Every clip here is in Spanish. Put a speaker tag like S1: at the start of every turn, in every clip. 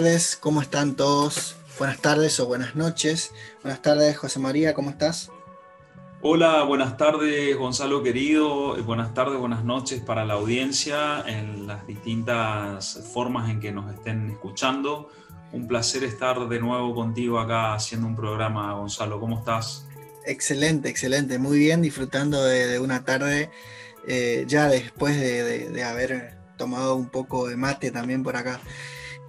S1: tardes, ¿cómo están todos? Buenas tardes o buenas noches. Buenas tardes, José María, ¿cómo estás?
S2: Hola, buenas tardes Gonzalo querido, buenas tardes, buenas noches para la audiencia en las distintas formas en que nos estén escuchando. Un placer estar de nuevo contigo acá haciendo un programa, Gonzalo, ¿cómo estás?
S1: Excelente, excelente, muy bien, disfrutando de, una tarde eh, ya después de haber tomado un poco de mate también por acá.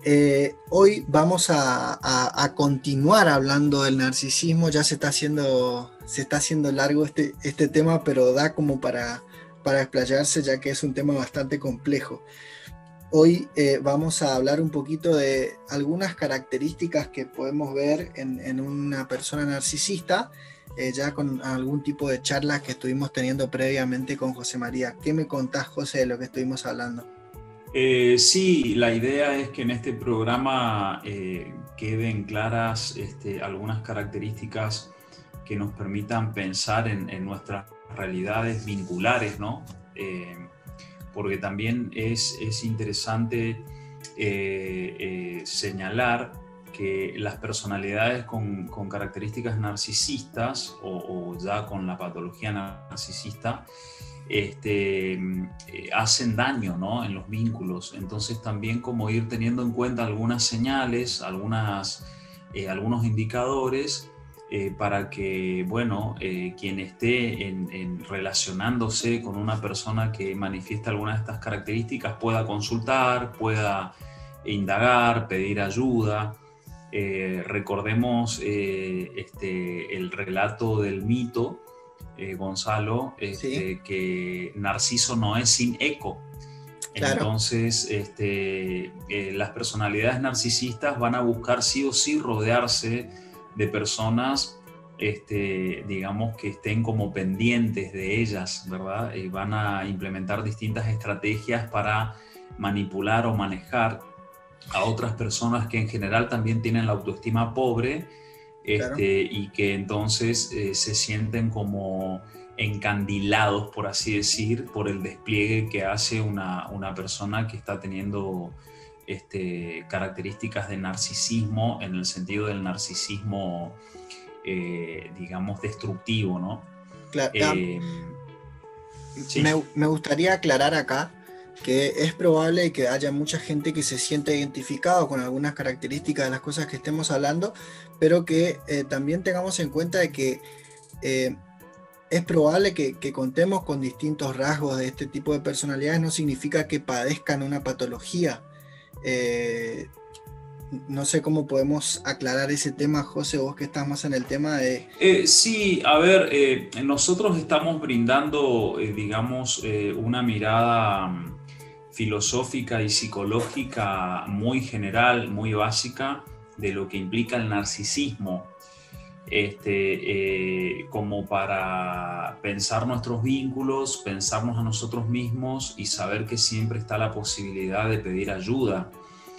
S1: Eh, hoy vamos a, continuar hablando del narcisismo. Ya se está haciendo, se está haciendo largo este, este tema, pero da como para, para ya que es un tema bastante complejo. Hoy eh, vamos a hablar un poquito de algunas características que podemos ver en, una persona narcisista, eh, ya con algún tipo de charlas que estuvimos teniendo previamente con José María. ¿Qué me contás, José, de lo que estuvimos hablando?
S2: Eh, sí, la idea es que en este programa eh, queden claras este, algunas características que nos permitan pensar en, nuestras realidades vinculares, ¿no? Eh, porque también es, interesante señalar que las personalidades con, características narcisistas o, ya con la patología narcisista este, eh, hacen daño ¿no? en los vínculos. Entonces también como ir teniendo en cuenta algunas señales, algunas, eh, algunos indicadores eh, para que, bueno, quien esté en, relacionándose con una persona que manifiesta alguna de estas características pueda consultar, pueda indagar, pedir ayuda. recordemos este, el relato del mito eh, Gonzalo, este, que Narciso no es sin eco. Entonces, este, eh, las personalidades narcisistas van a buscar sí o sí rodearse de personas, este, digamos, que estén como pendientes de ellas, ¿verdad? Y van a implementar distintas estrategias para manipular o manejar a otras personas que en general también tienen la autoestima pobre este, y que entonces eh, se sienten como encandilados, por así decir, por el despliegue que hace una, persona que está teniendo este, características de narcisismo en el sentido del narcisismo, eh, digamos, destructivo, ¿no?
S1: Claro. Eh, me, me gustaría aclarar acá que es probable que haya mucha gente que se siente identificado con algunas características de las cosas que estemos hablando, pero que eh, también tengamos en cuenta de que eh, es probable que, contemos con distintos rasgos de este tipo de personalidades, no significa que padezcan una patología. Eh, no sé cómo podemos aclarar ese tema, José, vos que estás más en el tema de...
S2: sí, a ver, nosotros estamos brindando, digamos, una mirada filosófica y psicológica muy general, muy básica de lo que implica el narcisismo, este, eh, como para pensar nuestros vínculos, pensarnos a nosotros mismos y saber que siempre está la posibilidad de pedir ayuda.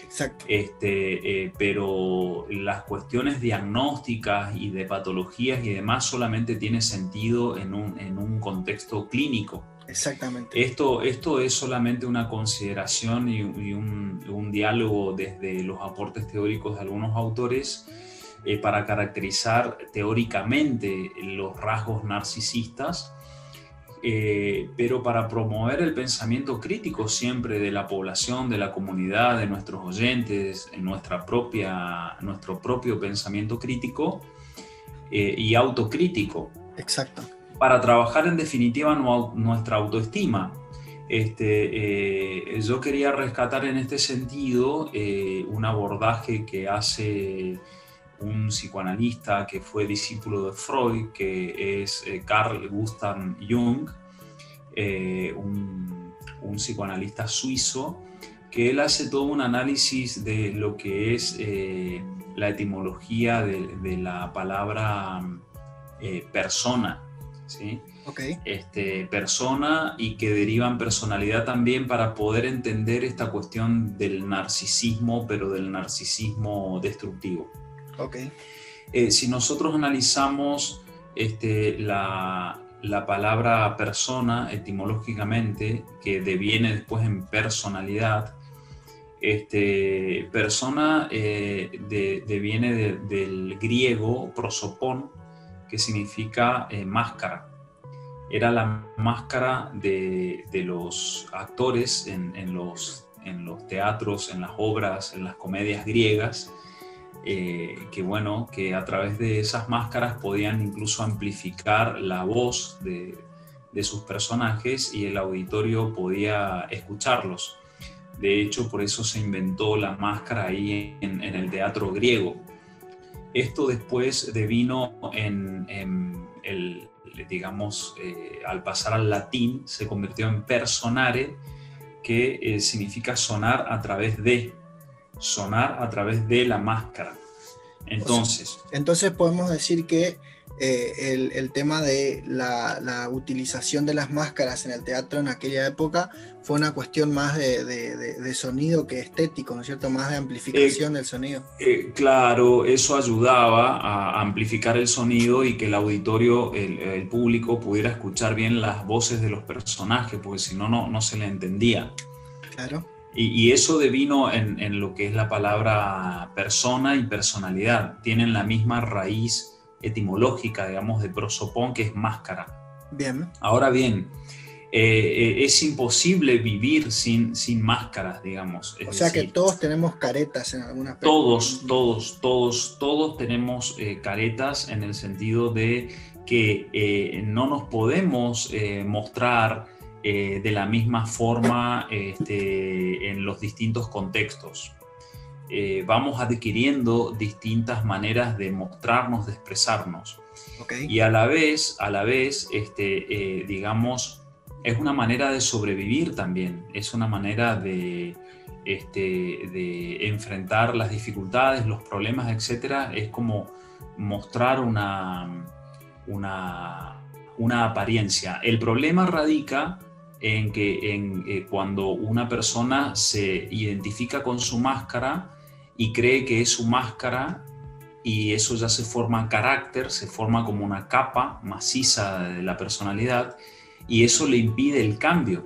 S1: Exacto.
S2: Este, eh, pero las cuestiones diagnósticas y de patologías y demás solamente tiene sentido en un, en un contexto clínico.
S1: Exactamente.
S2: Esto, esto es solamente una consideración y, un, diálogo desde los aportes teóricos de algunos autores eh, para caracterizar teóricamente los rasgos narcisistas, eh, pero para promover el pensamiento crítico siempre de la población, de la comunidad, de nuestros oyentes, en nuestra propia, nuestro propio pensamiento crítico eh, y autocrítico.
S1: Exacto
S2: para trabajar en definitiva nuestra autoestima. Este, eh, yo quería rescatar en este sentido eh, un abordaje que hace un psicoanalista que fue discípulo de Freud, que es eh, Carl Gustav Jung, un, psicoanalista suizo, que él hace todo un análisis de lo que es la etimología de la palabra persona ¿sí? Este, persona y que derivan personalidad también para poder entender esta cuestión del narcisismo, pero del narcisismo destructivo.
S1: Okay.
S2: Eh, si nosotros analizamos este, la, palabra persona etimológicamente, que deviene después en personalidad, Este, persona eh, de, viene del griego prosopón, que significa eh, máscara. Era la máscara de, los actores en, los, en los teatros, en las obras, en las comedias griegas, eh, que bueno, que a través de esas máscaras podían incluso amplificar la voz de, sus personajes y el auditorio podía escucharlos. De hecho, por eso se inventó la máscara ahí en, el teatro griego. Esto después devino en, en el, digamos, eh, al pasar al latín, se convirtió en personare, que eh, significa sonar a través de, sonar a través de la máscara. Entonces.
S1: entonces podemos decir que eh, el, tema de la, utilización de las máscaras en el teatro en aquella época fue una cuestión más de, sonido que estético, ¿no es cierto? Más de amplificación eh, del sonido.
S2: Eh, claro, eso ayudaba a amplificar el sonido y que el auditorio, el, público pudiera escuchar bien las voces de los personajes, porque si no, no se le entendía.
S1: Claro.
S2: Y, eso devino en, en, lo que es la palabra persona y personalidad. Tienen la misma raíz etimológica, digamos, de prosopón, que es máscara.
S1: Bien.
S2: Ahora bien, eh, eh, es imposible vivir sin, sin máscaras, digamos.
S1: o sea que todos tenemos caretas en alguna
S2: Todos, todos, todos, todos tenemos eh, caretas en el sentido de que no nos podemos mostrar de la misma forma este, en los distintos contextos. Eh, vamos adquiriendo distintas maneras de mostrarnos, de expresarnos. Y a la vez, a la vez, este, eh, digamos, es una manera de sobrevivir también, es una manera de, este, de enfrentar las dificultades, los problemas, etc. Es como mostrar una, una, una apariencia. El problema radica en que en, eh, cuando una persona se identifica con su máscara y cree que es su máscara y eso ya se forma carácter, se forma como una capa maciza de la personalidad y eso le impide el cambio.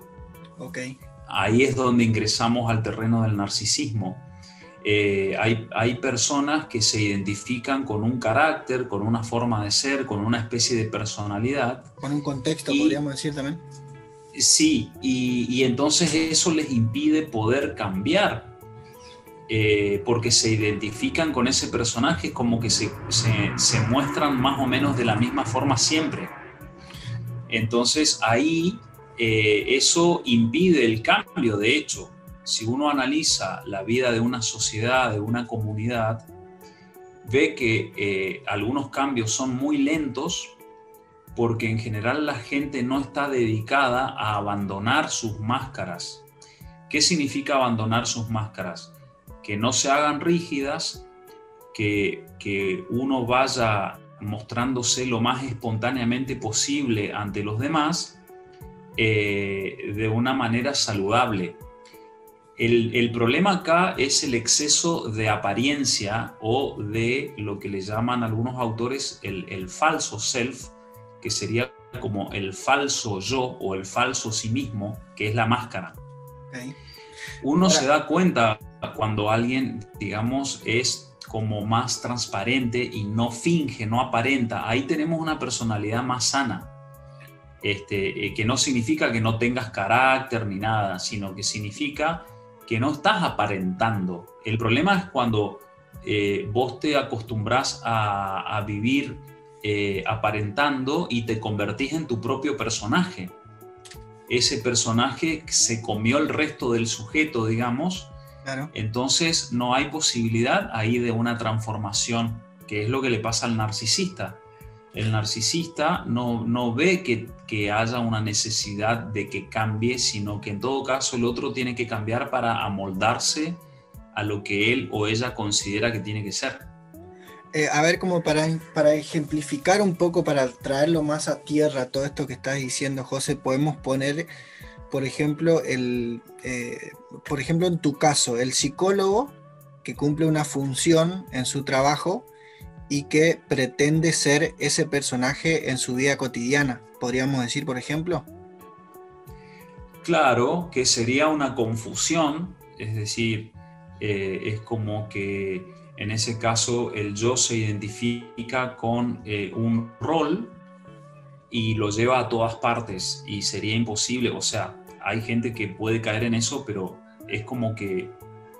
S1: Okay.
S2: Ahí es donde ingresamos al terreno del narcisismo. Eh, hay, hay, personas que se identifican con un carácter, con una forma de ser, con una especie de personalidad.
S1: Con un contexto, podríamos decir también.
S2: Sí, y, entonces eso les impide poder cambiar, eh, porque se identifican con ese personaje como que se, muestran más o menos de la misma forma siempre. Entonces ahí eh, eso impide el cambio, de hecho, si uno analiza la vida de una sociedad, de una comunidad, ve que eh, algunos cambios son muy lentos porque en general la gente no está dedicada a abandonar sus máscaras. ¿Qué significa abandonar sus máscaras? Que no se hagan rígidas, que, uno vaya mostrándose lo más espontáneamente posible ante los demás eh, de una manera saludable. El, problema acá es el exceso de apariencia o de lo que le llaman algunos autores el, el falso self, que sería como el falso yo o el falso sí mismo, que es la máscara. Uno se da cuenta cuando alguien, digamos, es como más transparente y no finge, no aparenta. Ahí tenemos una personalidad más sana. Este, eh, que no significa que no tengas carácter ni nada, sino que significa que no estás aparentando. El problema es cuando eh, vos te acostumbras a, a vivir eh, aparentando y te convertís en tu propio personaje. Ese personaje se comió el resto del sujeto, digamos. Entonces no hay posibilidad ahí de una transformación, que es lo que le pasa al narcisista. El narcisista no, no ve que, que haya una necesidad de que cambie, sino que en todo caso el otro tiene que cambiar para amoldarse a lo que él o ella considera que tiene que ser.
S1: Eh, a ver, como para, para ejemplificar un poco, para traerlo más a tierra todo esto que estás diciendo, José, podemos poner, por ejemplo, el, eh, por ejemplo, en tu caso, el psicólogo que cumple una función en su trabajo y que pretende ser ese personaje en su vida cotidiana, podríamos decir, por ejemplo.
S2: Claro, que sería una confusión, es decir, es como que en ese caso el yo se identifica con un rol y lo lleva a todas partes y sería imposible, o sea, hay gente que puede caer en eso, pero es como que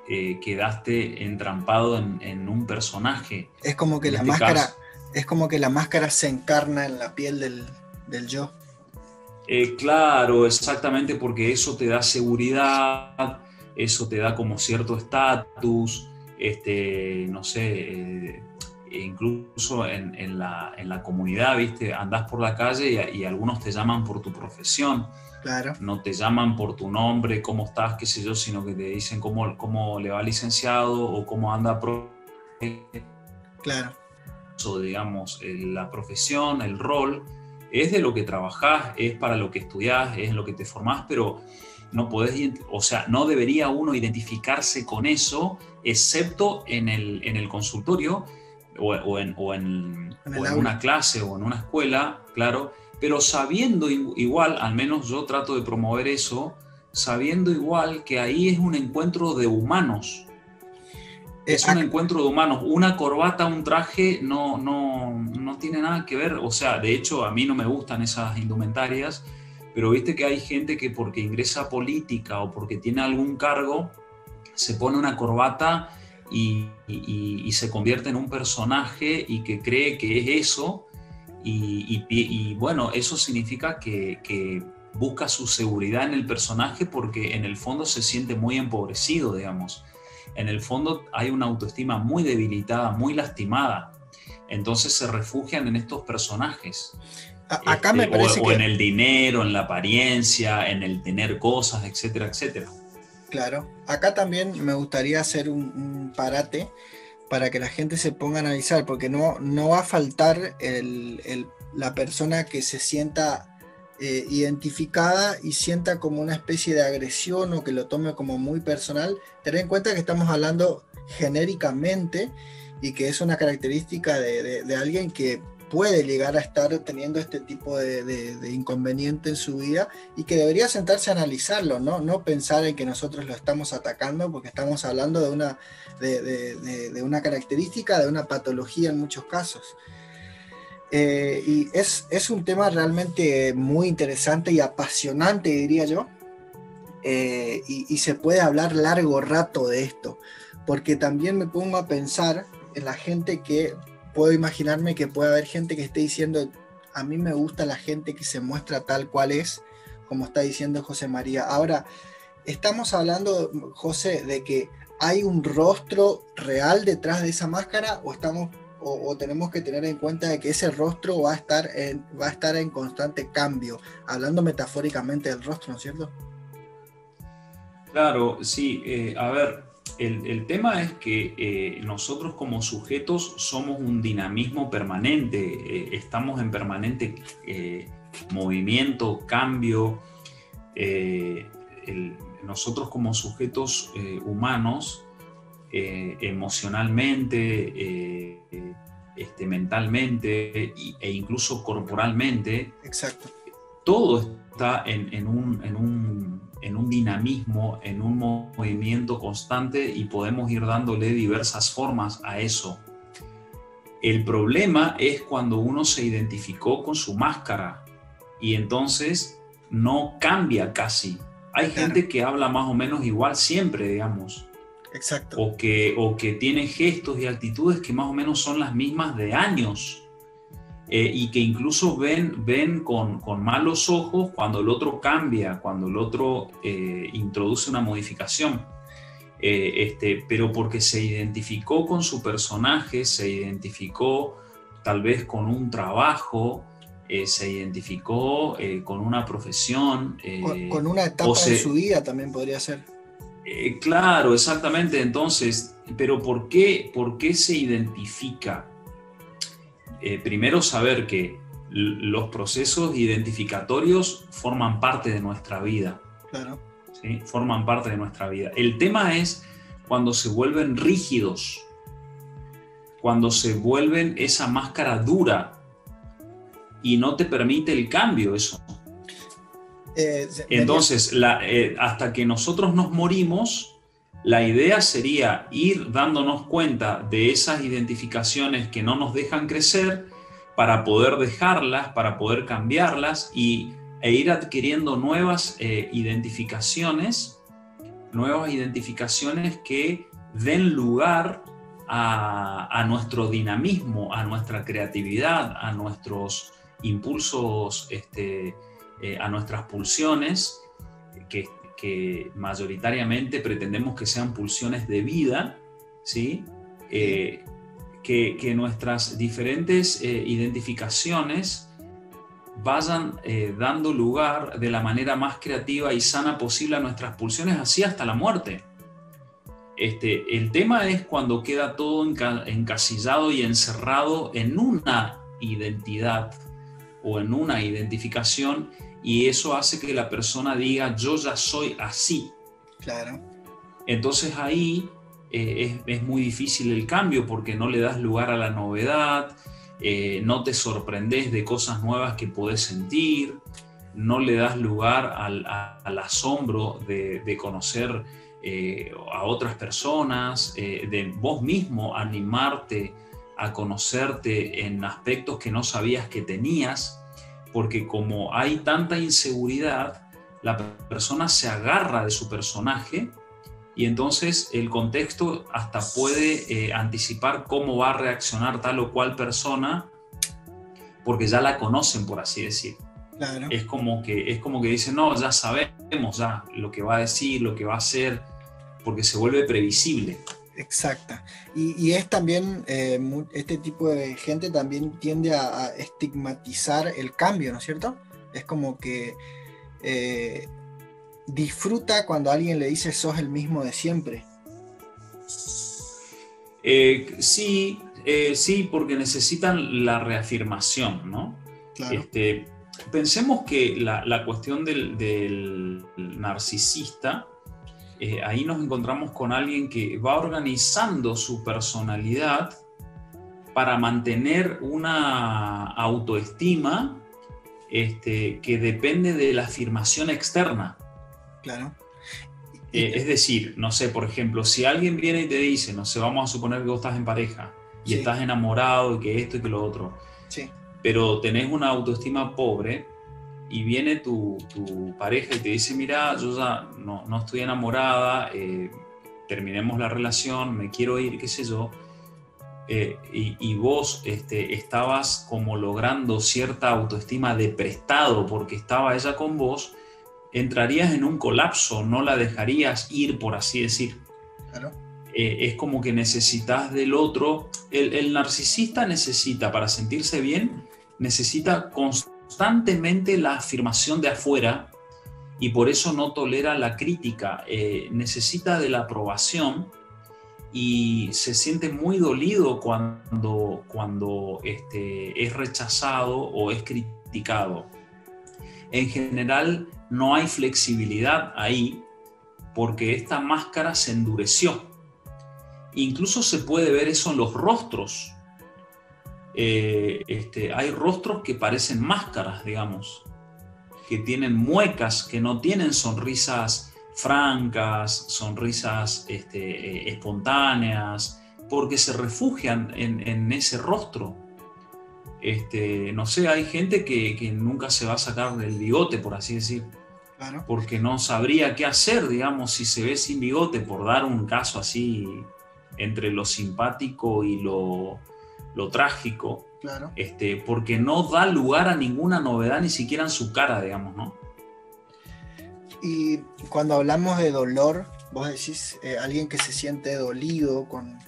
S2: eh, quedaste entrampado en, un personaje.
S1: Es como que la este máscara, es como que la máscara se encarna en la piel del, yo.
S2: Eh, claro, exactamente, porque eso te da seguridad, eso te da como cierto estatus, este, no sé, eh, incluso en, la, comunidad, ¿viste? Andás por la calle y, algunos te llaman por tu profesión.
S1: Claro.
S2: No te llaman por tu nombre, cómo estás, qué sé yo, sino que te dicen cómo, cómo le va licenciado o cómo anda. Pro
S1: claro.
S2: O digamos, la profesión, el rol, es de lo que trabajás, es para lo que estudiás, es en lo que te formás, pero no podés, o sea, no debería uno identificarse con eso, excepto en el, en el consultorio, o, en, una clase o en una escuela, claro, pero sabiendo igual, al menos yo trato de promover eso, sabiendo igual que ahí es un encuentro de humanos. Es un encuentro de humanos. Una corbata, un traje no, no, no tiene nada que ver. O sea, de hecho, a mí no me gustan esas indumentarias, pero viste que hay gente que porque ingresa a política o porque tiene algún cargo, se pone una corbata y, se convierte en un personaje y que cree que es eso. Y, bueno, eso significa que, busca su seguridad en el personaje porque en el fondo se siente muy empobrecido, digamos. En el fondo hay una autoestima muy debilitada, muy lastimada. Entonces se refugian en estos personajes.
S1: acá me este, parece
S2: o en el dinero, en la apariencia, en el tener cosas, etcétera, etcétera.
S1: Claro. Acá también me gustaría hacer un, parate para que la gente se ponga a analizar, porque no, no va a faltar la persona que se sienta eh, identificada y sienta como una especie de agresión o que lo tome como muy personal. Tener en cuenta que estamos hablando genéricamente y que es una característica de alguien que puede llegar a estar teniendo este tipo de, inconveniente en su vida y que debería sentarse a analizarlo, ¿no? no pensar en que nosotros lo estamos atacando porque estamos hablando de una, de, una característica, de una patología en muchos casos. Eh, y es, es, un tema realmente muy interesante y apasionante, diría yo, eh, y, y se puede hablar largo rato de esto, porque también me pongo a pensar en la gente que puedo imaginarme que puede haber gente que esté diciendo, a mí me gusta la gente que se muestra tal cual es, como está diciendo José María. Ahora, estamos hablando, José, de que hay un rostro real detrás de esa máscara o estamos o, tenemos que tener en cuenta de que ese rostro va a estar en, va a estar en constante cambio, hablando metafóricamente del rostro, ¿no es cierto?
S2: Claro, sí. Eh, a ver, el, tema es que eh, nosotros como sujetos somos un dinamismo permanente, eh, estamos en permanente eh, movimiento, cambio. nosotros como sujetos humanos, emocionalmente, este, mentalmente e incluso corporalmente,
S1: Exacto.
S2: todo está en un en un dinamismo, en un movimiento constante y podemos ir dándole diversas formas a eso. El problema es cuando uno se identificó con su máscara y entonces no cambia casi. Hay gente que habla más o menos igual siempre, digamos.
S1: Exacto.
S2: O que, o que tiene gestos y actitudes que más o menos son las mismas de años. Eh, y que incluso ven, ven con, malos ojos cuando el otro cambia, cuando el otro eh, introduce una modificación. Eh, este, pero porque se identificó con su personaje, se identificó tal vez con un trabajo, se identificó con una profesión.
S1: Con, una etapa de su vida también podría ser.
S2: claro, exactamente. Entonces, pero ¿por qué, por qué se identifica? Eh, primero saber que los procesos identificatorios forman parte de nuestra vida.
S1: Claro.
S2: ¿sí? Forman parte de nuestra vida. El tema es cuando se vuelven rígidos, cuando se vuelven esa máscara dura y no te permite el cambio eso. Eh, Entonces, eh, hasta que nosotros nos morimos, La idea sería ir dándonos cuenta de esas identificaciones que no nos dejan crecer para poder dejarlas, para poder cambiarlas y, e ir adquiriendo nuevas eh, identificaciones, nuevas identificaciones que den lugar a, nuestro dinamismo, a nuestra creatividad, a nuestros impulsos, este, eh, a nuestras pulsiones, que, mayoritariamente pretendemos que sean pulsiones de vida, ¿sí? Eh, que, nuestras diferentes eh, identificaciones vayan dando lugar de la manera más creativa y sana posible a nuestras pulsiones, así hasta la muerte. Este, el tema es cuando queda todo encasillado y encerrado en una identidad o en una identificación y eso hace que la persona diga yo ya soy así.
S1: Claro.
S2: Entonces ahí eh, es, muy difícil el cambio porque no le das lugar a la novedad, eh, no te sorprendes de cosas nuevas que podés sentir, no le das lugar al, asombro de, de conocer eh, a otras personas, de vos mismo animarte a conocerte en aspectos que no sabías que tenías, porque como hay tanta inseguridad, la persona se agarra de su personaje y entonces el contexto hasta puede eh, anticipar cómo va a reaccionar tal o cual persona, porque ya la conocen, por así decir. Es, como que, es como que dicen, no, ya sabemos ya lo que va a decir, lo que va a hacer porque se vuelve previsible.
S1: Exacta. Y, es también, eh, este tipo de gente también tiende a, estigmatizar el cambio, ¿no es cierto? Es como que eh, disfruta cuando alguien le dice sos el mismo de siempre.
S2: Eh, sí, sí, porque necesitan la reafirmación, ¿no? Este, pensemos que la, cuestión del narcisista eh, ahí nos encontramos con alguien que va organizando su personalidad para mantener una autoestima este, que depende de la afirmación externa.
S1: Claro.
S2: Eh, es decir, no sé, por ejemplo, si alguien viene y te dice, no sé, vamos a suponer que vos estás en pareja y estás enamorado y que esto y que lo otro,
S1: sí.
S2: pero tenés una autoestima pobre, y viene tu, pareja y te dice, mira, yo ya no, estoy enamorada, eh, terminemos la relación, me quiero ir, qué sé yo, eh, y, vos este, estabas como logrando cierta autoestima de prestado porque estaba ella con vos, entrarías en un colapso, no la dejarías ir, por así decir.
S1: Claro.
S2: Eh, es como que necesitas del otro. El, el narcisista necesita, para sentirse bien, necesita constantemente constantemente la afirmación de afuera y por eso no tolera la crítica, eh, necesita de la aprobación y se siente muy dolido cuando, cuando este, es rechazado o es criticado. En general no hay flexibilidad ahí porque esta máscara se endureció. Incluso se puede ver eso en los rostros eh, este, hay rostros que parecen máscaras, digamos, que tienen muecas, que no tienen sonrisas francas, sonrisas este, eh, espontáneas, porque se refugian en, ese rostro. Este, no sé, hay gente que, nunca se va a sacar del bigote, por así decir. Porque no sabría qué hacer, digamos, si se ve sin bigote, por dar un caso así entre lo simpático y lo, lo trágico,
S1: claro.
S2: este, porque no da lugar a ninguna novedad, ni siquiera en su cara, digamos, ¿no?
S1: Y cuando hablamos de dolor, vos decís eh, alguien que se siente dolido con,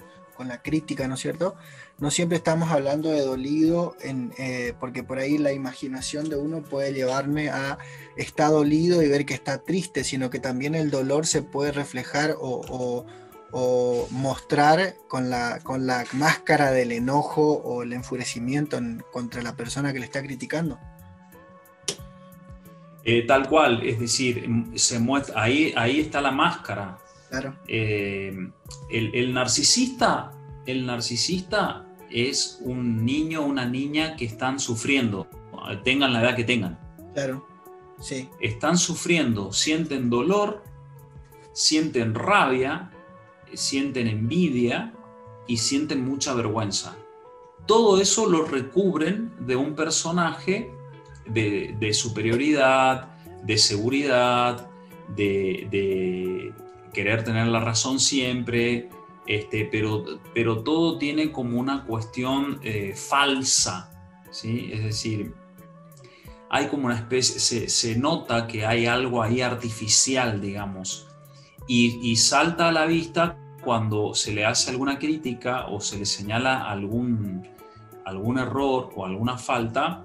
S1: la crítica, ¿no es cierto? No siempre estamos hablando de dolido, en, eh, porque por ahí la imaginación de uno puede llevarme a está dolido y ver que está triste, sino que también el dolor se puede reflejar o o mostrar con la, con la máscara del enojo o el enfurecimiento contra la persona que le está criticando.
S2: Eh, tal cual, es decir, se muestra, ahí, ahí está la máscara.
S1: Claro.
S2: Eh, el, narcisista, el narcisista es un niño o una niña que están sufriendo, tengan la edad que tengan.
S1: Claro, sí.
S2: Están sufriendo, sienten dolor, sienten rabia, sienten envidia y sienten mucha vergüenza. Todo eso lo recubren de un personaje de, superioridad, de seguridad, de, querer tener la razón siempre, este, pero, pero todo tiene como una cuestión eh, falsa, ¿sí? Es decir, hay como una especie, se, nota que hay algo ahí artificial, digamos, y, salta a la vista cuando se le hace alguna crítica o se le señala algún, algún error o alguna falta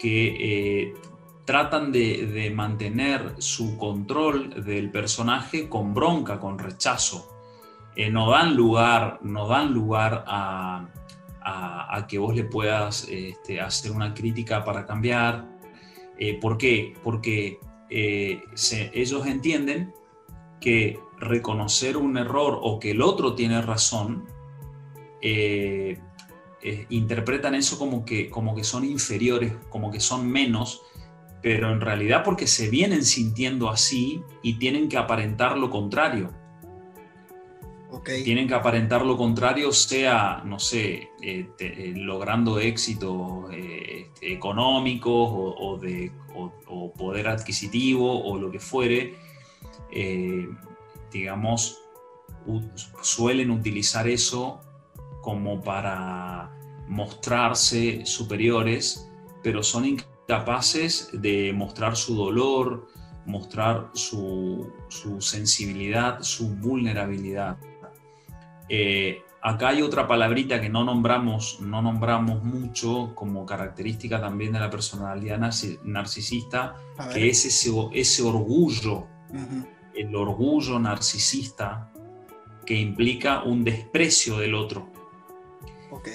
S2: que eh, tratan de, mantener su control del personaje con bronca, con rechazo. Eh, no dan lugar, no dan lugar a, que vos le puedas este, hacer una crítica para cambiar, eh, ¿Por qué? Porque ellos entienden que reconocer un error o que el otro tiene razón, eh, interpretan eso como que, como que son inferiores, como que son menos, pero en realidad porque se vienen sintiendo así y tienen que aparentar lo contrario. Tienen que aparentar lo contrario, sea, no sé, eh, eh, logrando éxitos eh, económicos o, de, poder adquisitivo o lo que fuere. Digamos, suelen utilizar eso como para mostrarse superiores, pero son incapaces de mostrar su dolor, mostrar su sensibilidad, su vulnerabilidad. Eh, acá hay otra palabrita que no nombramos, no nombramos mucho como característica también de la personalidad narcisista, que es ese, ese orgullo, el orgullo narcisista que implica un desprecio del otro.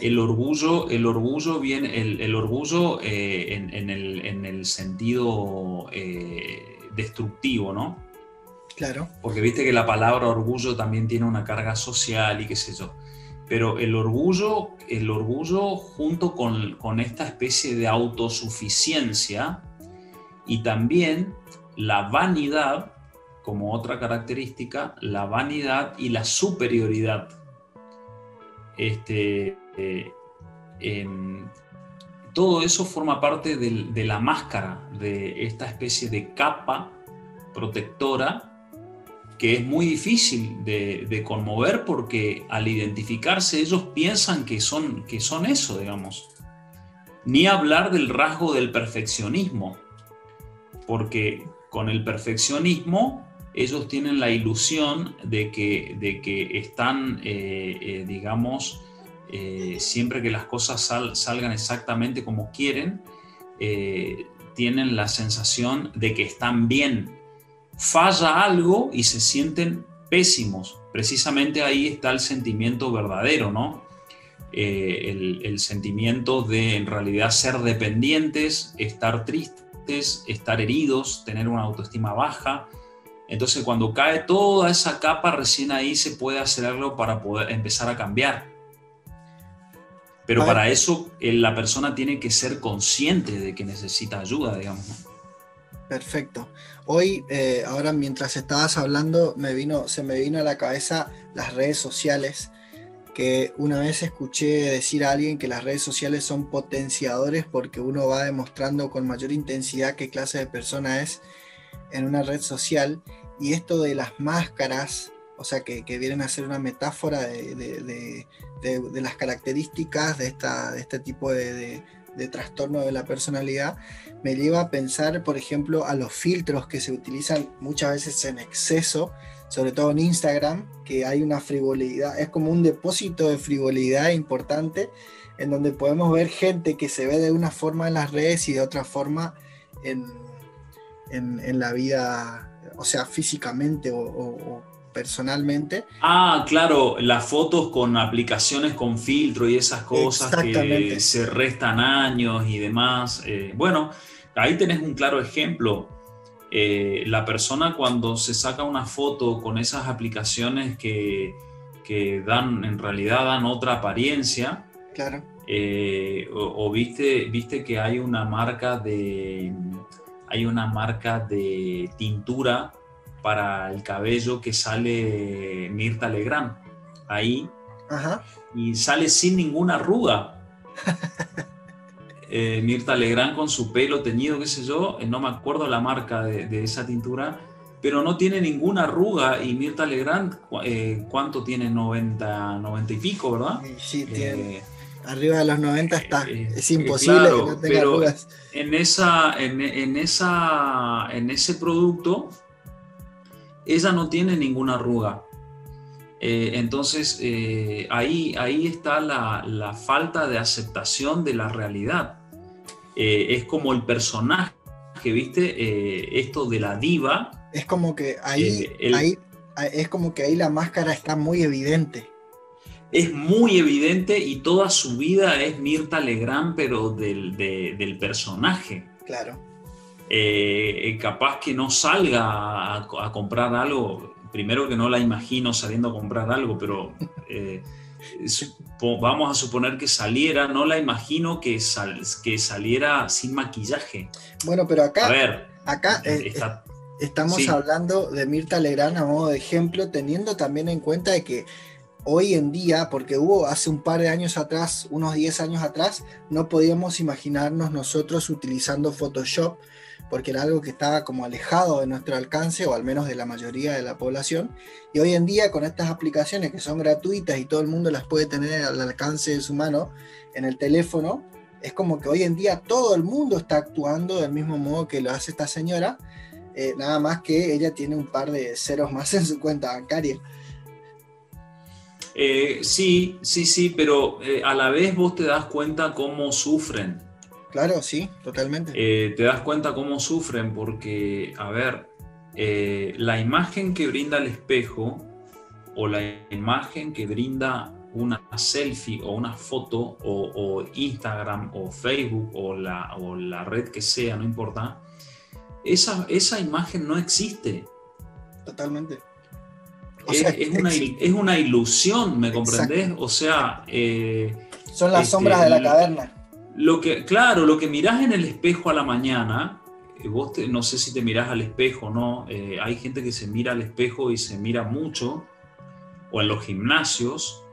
S2: El orgullo, el orgullo viene, el, orgullo eh, en, el, sentido eh, destructivo, ¿no?
S1: Claro.
S2: Porque viste que la palabra orgullo también tiene una carga social y qué sé yo. Pero el orgullo, el orgullo junto con, esta especie de autosuficiencia y también la vanidad, como otra característica, la vanidad y la superioridad. Este, eh, em, todo eso forma parte de la máscara, de esta especie de capa protectora que es muy difícil de, conmover porque al identificarse ellos piensan que son, que son eso, digamos. Ni hablar del rasgo del perfeccionismo, porque con el perfeccionismo ellos tienen la ilusión de que, de que están, eh, eh, digamos, eh, siempre que las cosas salgan exactamente como quieren, tienen la sensación de que están bien falla algo y se sienten pésimos. Precisamente ahí está el sentimiento verdadero, ¿no? El, sentimiento de en realidad ser dependientes, estar tristes, estar heridos, tener una autoestima baja. Entonces cuando cae toda esa capa, recién ahí se puede hacer algo para poder empezar a cambiar. Pero para eso eh, la persona tiene que ser consciente de que necesita ayuda, digamos.
S1: Perfecto. Hoy, eh, ahora mientras estabas hablando, me vino, se me vino a la cabeza las redes sociales, que una vez escuché decir a alguien que las redes sociales son potenciadores porque uno va demostrando con mayor intensidad qué clase de persona es en una red social. Y esto de las máscaras, o sea, que, vienen a ser una metáfora de, las características de, este tipo de trastorno de la personalidad, me lleva a pensar, por ejemplo, a los filtros que se utilizan muchas veces en exceso, sobre todo en Instagram, que hay una frivolidad, es como un depósito de frivolidad importante, en donde podemos ver gente que se ve de una forma en las redes y de otra forma en, la vida, o sea, físicamente o, personalmente.
S2: Ah, claro, las fotos con aplicaciones con filtro y esas cosas que se restan años y demás. Eh, bueno, Ahí tenés un claro ejemplo. Eh, la persona cuando se saca una foto con esas aplicaciones que, dan, en realidad dan otra apariencia.
S1: Claro.
S2: Eh, o, viste, viste que hay una marca de hay una marca de tintura para el cabello que sale Mirta Legrand. Ahí. Y sale sin ninguna arruga. Eh, Mirta Legrand con su pelo teñido, qué sé yo, eh, no me acuerdo la marca de, esa tintura, pero no tiene ninguna arruga. Y Mirta Legrand, eh, ¿cuánto tiene? 90, 90 y pico, ¿verdad?
S1: Sí, tiene. Arriba de los 90 está. es imposible que no tenga arrugas.
S2: En, esa, en, esa, en ese producto, ella no tiene ninguna arruga. entonces, ahí, ahí está la, la, falta de aceptación de la realidad. Eh, es como el personaje, ¿viste? Eh, esto de la diva.
S1: Es como que ahí, eh, ahí, es como que ahí la máscara está muy evidente.
S2: Es muy evidente y toda su vida es Mirta Legrand, pero del, personaje.
S1: Claro.
S2: capaz que no salga a, comprar algo, primero que no la imagino saliendo a comprar algo, pero vamos a suponer que saliera, no la imagino que, que saliera sin maquillaje.
S1: Bueno, pero acá, ver, acá eh, eh, estamos hablando de Mirta Legrand a modo de ejemplo, teniendo también en cuenta de que hoy en día, porque hubo hace un par de años atrás, unos 10 años atrás, no podíamos imaginarnos nosotros utilizando Photoshop porque era algo que estaba como alejado de nuestro alcance, o al menos de la mayoría de la población. Y hoy en día, con estas aplicaciones que son gratuitas y todo el mundo las puede tener al alcance de su mano en el teléfono, es como que hoy en día todo el mundo está actuando del mismo modo que lo hace esta señora, eh, nada más que ella tiene un par de ceros más en su cuenta bancaria.
S2: Eh, sí, sí, sí, pero eh, a la vez vos te das cuenta cómo sufren
S1: Claro, sí, totalmente.
S2: Eh, te das cuenta cómo sufren porque, a ver, eh, la imagen que brinda el espejo o la imagen que brinda una selfie o una foto o, Instagram o Facebook o la, o la, red que sea, no importa, esa, esa imagen no existe.
S1: Totalmente.
S2: Es, una, ilusión, ¿me comprendes? O sea... Eh,
S1: Son las sombras de la caverna
S2: lo que, claro, lo que mirás en el espejo a la mañana, eh, vos no sé si te mirás al espejo no, eh, hay gente que se mira al espejo y se mira mucho, o en los gimnasios.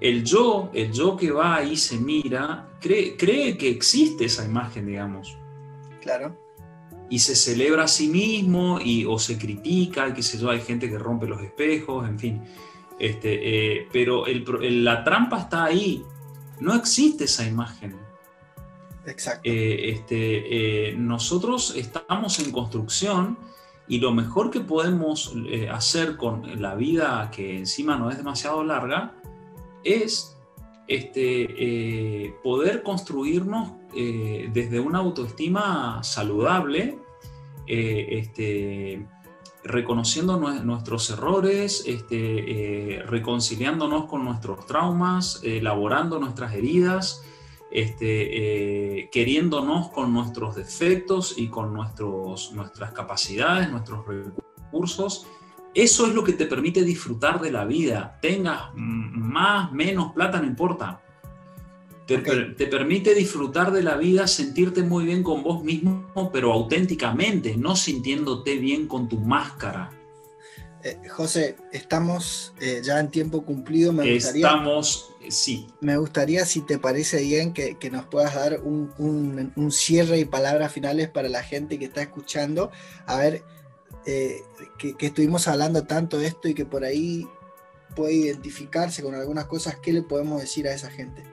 S2: El yo, el yo que va ahí se mira, cree, cree que existe esa imagen, digamos.
S1: Claro.
S2: Y se celebra a sí mismo y, o se critica, qué sé yo, hay gente que rompe los espejos, en fin. Este, eh, pero la trampa está ahí, no existe esa imagen.
S1: Exacto.
S2: Eh, este, eh, nosotros estamos en construcción y lo mejor que podemos hacer con la vida que encima no es demasiado larga es este, poder construirnos desde una autoestima saludable, este, reconociendo nuestros errores, este, reconciliándonos con nuestros traumas, elaborando nuestras heridas este, eh, queriéndonos con nuestros defectos y con nuestros, nuestras capacidades, nuestros recursos. Eso es lo que te permite disfrutar de la vida. Tengas más, menos plata, no importa. Te, te, permite disfrutar de la vida, sentirte muy bien con vos mismo, pero auténticamente, no sintiéndote bien con tu máscara.
S1: Eh, José, estamos eh, ya en tiempo cumplido.
S2: Me gustaría, estamos, eh, sí.
S1: Me gustaría, si te parece bien, que, nos puedas dar un, cierre y palabras finales para la gente que está escuchando. A ver, que, estuvimos hablando tanto de esto y que por ahí puede identificarse con algunas cosas, ¿qué le podemos decir a esa gente?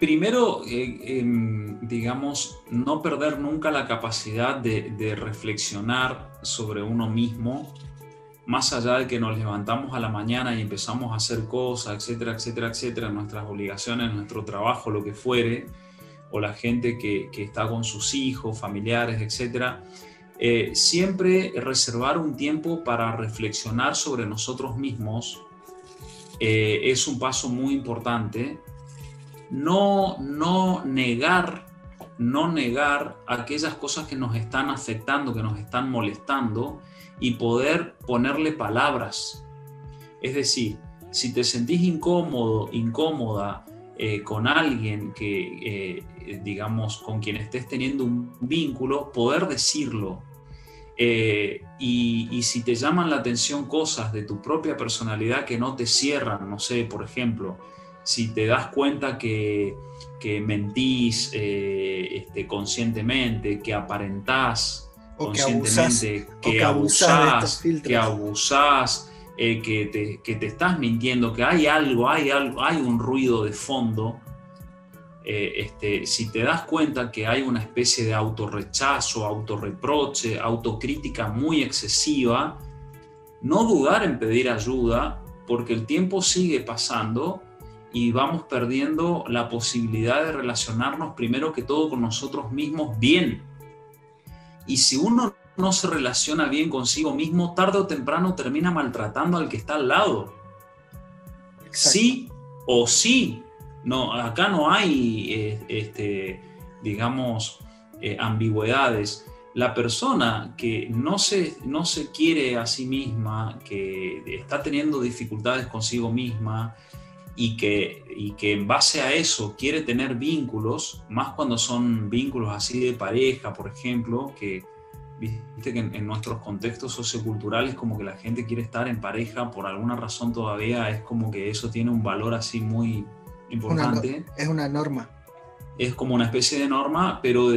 S2: primero, em, digamos, no perder nunca la capacidad de reflexionar sobre uno mismo, más allá de que nos levantamos a la mañana y empezamos a hacer cosas, etcétera, etcétera, etcétera, nuestras obligaciones, nuestro trabajo, lo que fuere, la gente que, está con sus hijos, familiares, etcétera, eh, siempre reservar un tiempo para reflexionar sobre nosotros mismos eh, es un paso muy importante. No, no negar no negar aquellas cosas que nos están afectando, que nos están molestando y poder ponerle palabras. Es decir, si te sentís incómodo, incómoda eh, con alguien que, eh, digamos, con quien estés teniendo un vínculo, poder decirlo. Eh, y, si te llaman la atención cosas de tu propia personalidad que no te cierran, no sé, por ejemplo, si te das cuenta que, mentís eh, este, conscientemente, que aparentás conscientemente, que abusás, que abusás, eh, que, te, que, te, estás mintiendo, que hay algo, hay algo, hay un ruido de fondo, eh, este, si te das cuenta que hay una especie de autorrechazo, autorreproche, autocrítica muy excesiva, no dudar en pedir ayuda porque el tiempo sigue pasando y vamos perdiendo la posibilidad de relacionarnos primero que todo con nosotros mismos bien. Y si uno no se relaciona bien consigo mismo, tarde o temprano termina maltratando al que está al lado. Sí o sí, no, acá no hay, eh, este, digamos, eh, ambigüedades. La persona que no se, no se quiere a sí misma, que está teniendo dificultades consigo misma y que, y que en base a eso quiere tener vínculos, más cuando son vínculos así de pareja, por ejemplo, que viste que en, nuestros contextos socioculturales como que la gente quiere estar en pareja por alguna razón todavía es como que eso tiene un valor así muy importante.
S1: es una norma.
S2: Es como una especie de norma, pero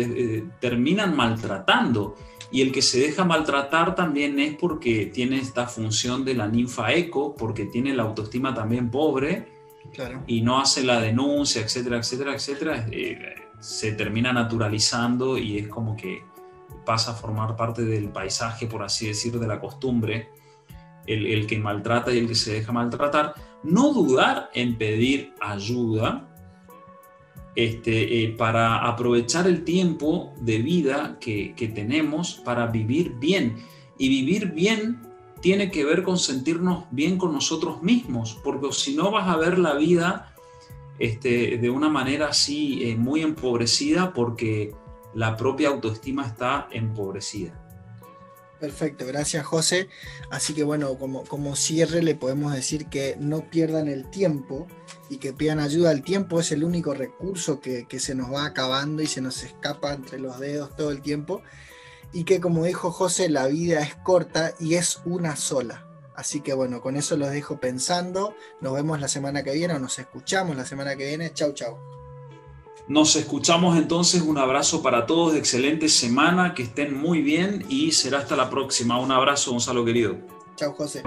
S2: terminan maltratando. Y el que se deja maltratar también es porque tiene esta función de la ninfa eco, porque tiene la autoestima también pobre y no hace la denuncia, etcétera, etcétera, etcétera. Eh, se termina naturalizando y es como que pasa a formar parte del paisaje, por así decir, de la costumbre, el, que maltrata y el que se deja maltratar no dudar en pedir ayuda este, eh, para aprovechar el tiempo de vida que, tenemos para vivir bien. Y vivir bien tiene que ver con sentirnos bien con nosotros mismos, porque si no vas a ver la vida este, de una manera así eh, muy empobrecida porque la propia autoestima está empobrecida.
S1: Perfecto, gracias José. Así que bueno, como, como cierre le podemos decir que no pierdan el tiempo y que pidan ayuda. El tiempo es el único recurso que, se nos va acabando y se nos escapa entre los dedos todo el tiempo. Y que como dijo José, la vida es corta y es una sola. Así que bueno, con eso los dejo pensando. Nos vemos la semana que viene o nos escuchamos la semana que viene. Chau, chau.
S2: Nos escuchamos entonces, un abrazo para todos, excelente semana, que estén muy bien y será hasta la próxima. Un abrazo, Gonzalo querido.
S1: Chao, José.